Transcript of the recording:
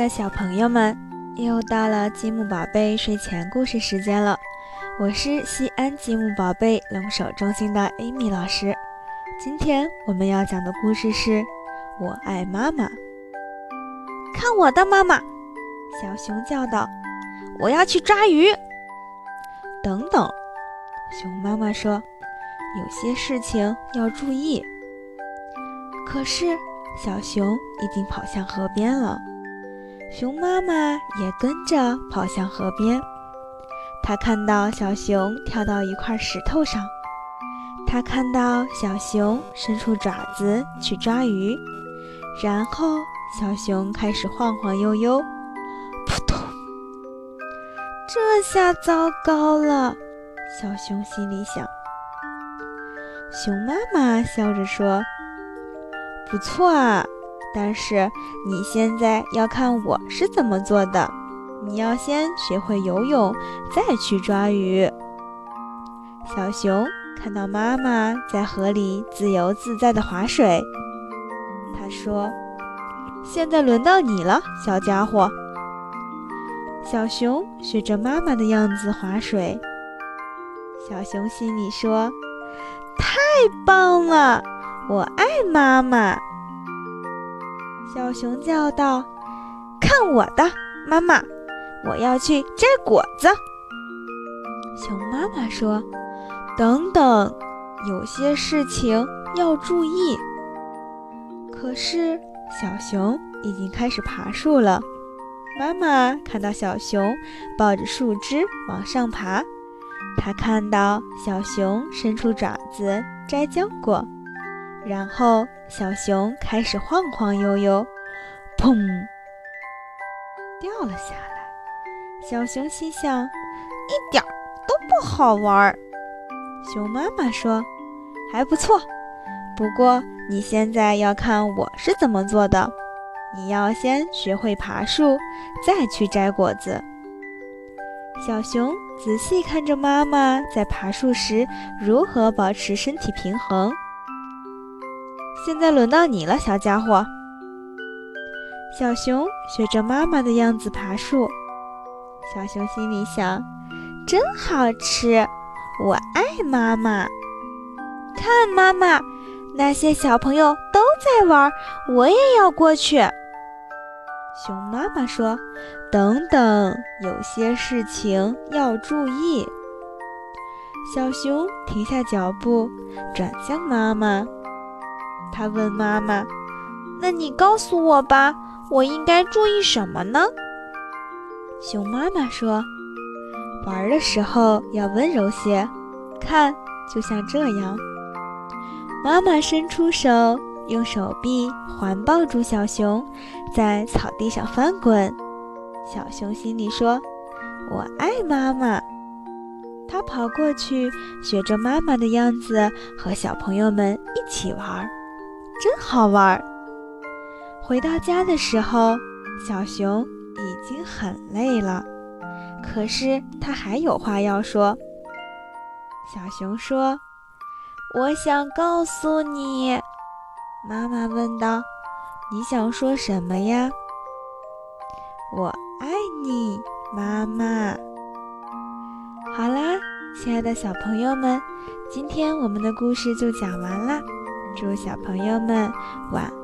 的小朋友们，又到了积木宝贝睡前故事时间了。我是西安积木宝贝龙首中心的 Amy 老师。今天我们要讲的故事是《我爱妈妈》。看我的妈妈！小熊叫道：“我要去抓鱼。”等等，熊妈妈说：“有些事情要注意。”可是小熊已经跑向河边了。熊妈妈也跟着跑向河边，它看到小熊跳到一块石头上，它看到小熊伸出爪子去抓鱼，然后小熊开始晃晃悠悠，扑通！这下糟糕了，小熊心里想。熊妈妈笑着说：“不错啊。”但是你现在要看我是怎么做的，你要先学会游泳，再去抓鱼。小熊看到妈妈在河里自由自在的划水，他说：“现在轮到你了，小家伙。”小熊学着妈妈的样子划水，小熊心里说：“太棒了，我爱妈妈。”小熊叫道：“看我的，妈妈！我要去摘果子。”熊妈妈说：“等等，有些事情要注意。”可是小熊已经开始爬树了。妈妈看到小熊抱着树枝往上爬，她看到小熊伸出爪子摘浆果。然后，小熊开始晃晃悠悠，砰，掉了下来。小熊心想：一点都不好玩。熊妈妈说：“还不错，不过你现在要看我是怎么做的。你要先学会爬树，再去摘果子。”小熊仔细看着妈妈在爬树时如何保持身体平衡。现在轮到你了，小家伙。小熊学着妈妈的样子爬树，小熊心里想：真好吃，我爱妈妈。看，妈妈，那些小朋友都在玩，我也要过去。熊妈妈说：“等等，有些事情要注意。”小熊停下脚步，转向妈妈。他问妈妈：“那你告诉我吧，我应该注意什么呢？”熊妈妈说：“玩的时候要温柔些，看，就像这样。”妈妈伸出手，用手臂环抱住小熊，在草地上翻滚。小熊心里说：“我爱妈妈。”他跑过去，学着妈妈的样子，和小朋友们一起玩。真好玩！回到家的时候，小熊已经很累了，可是他还有话要说。小熊说：“我想告诉你。”妈妈问道：“你想说什么呀？”“我爱你，妈妈。”好啦，亲爱的小朋友们，今天我们的故事就讲完啦。祝小朋友们晚